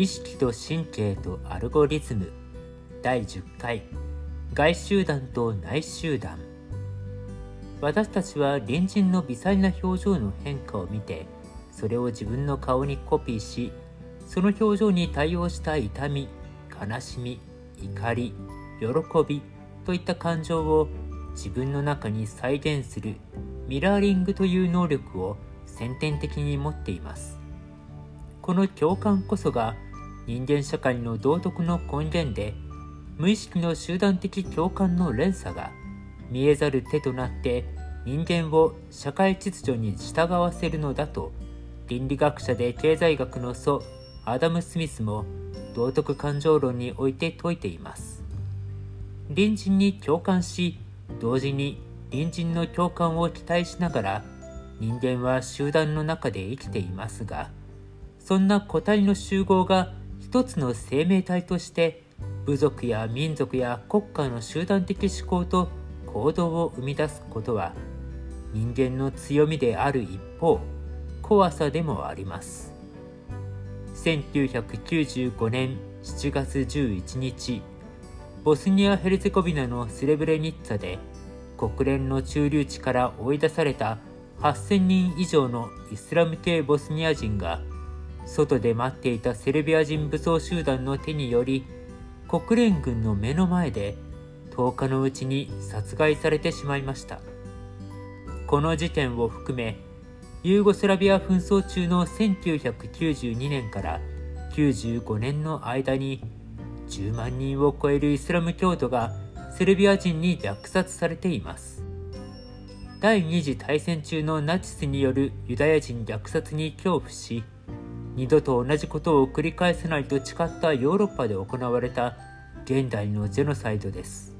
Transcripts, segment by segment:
意識と神経とアルゴリズム。第10回。外集団と内集団。私たちは隣人の微細な表情の変化を見てそれを自分の顔にコピーしその表情に対応した痛み悲しみ怒り喜びといった感情を自分の中に再現するミラーリングという能力を先天的に持っています。この共感こそが人間社会の道徳の根源で無意識の集団的共感の連鎖が見えざる手となって人間を社会秩序に従わせるのだと倫理学者で経済学の祖アダム・スミスも道徳感情論において説いています。隣人に共感し同時に隣人の共感を期待しながら人間は集団の中で生きていますがそんな個体の集合が一つの生命体として部族や民族や国家の集団的思考と行動を生み出すことは人間の強みである一方怖さでもあります。1995年7月11日ボスニア・ヘルゼゴビナのスレブレニッツァで国連の駐留地から追い出された8000人以上のイスラム系ボスニア人が外で待っていたセルビア人武装集団の手により国連軍の目の前で10日のうちに殺害されてしまいました。この事件を含めユーゴスラビア紛争中の1992年から95年の間に10万人を超えるイスラム教徒がセルビア人に虐殺されています。第二次大戦中のナチスによるユダヤ人虐殺に恐怖し二度と同じことを繰り返さないと誓ったヨーロッパで行われた現代のジェノサイドです。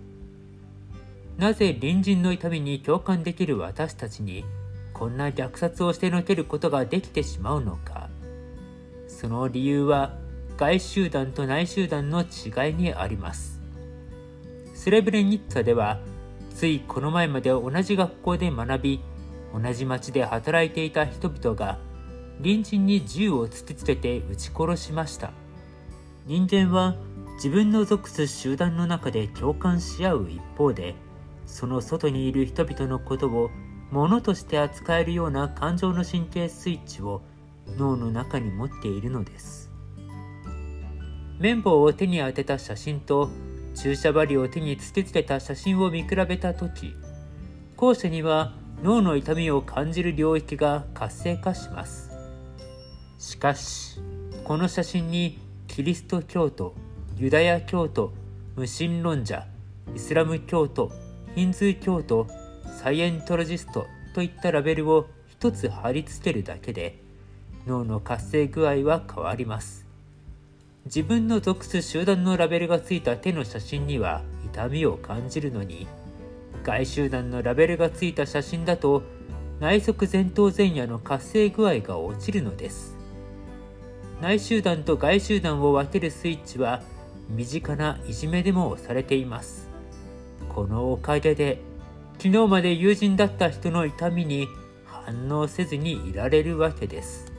なぜ隣人の痛みに共感できる私たちにこんな虐殺をしてのけることができてしまうのか。その理由は外集団と内集団の違いにあります。スレブレニッツァではついこの前まで同じ学校で学び同じ町で働いていた人々が隣人に銃を突きつけて撃ち殺しました。人間は自分の属す集団の中で共感し合う一方でその外にいる人々のことを物として扱えるような感情の神経スイッチを脳の中に持っているのです。綿棒を手に当てた写真と注射針を手に突きつけた写真を見比べた時後者には脳の痛みを感じる領域が活性化します。しかしこの写真にキリスト教徒ユダヤ教徒無神論者イスラム教徒ヒンズー教徒サイエントロジストといったラベルを一つ貼り付けるだけで脳の活性具合は変わります。自分の属す集団のラベルがついた手の写真には痛みを感じるのに外集団のラベルがついた写真だと内側前頭前野の活性具合が落ちるのです。内集団と外集団を分けるスイッチは身近ないじめでもされています。このおかげで昨日まで友人だった人の痛みに反応せずにいられるわけです。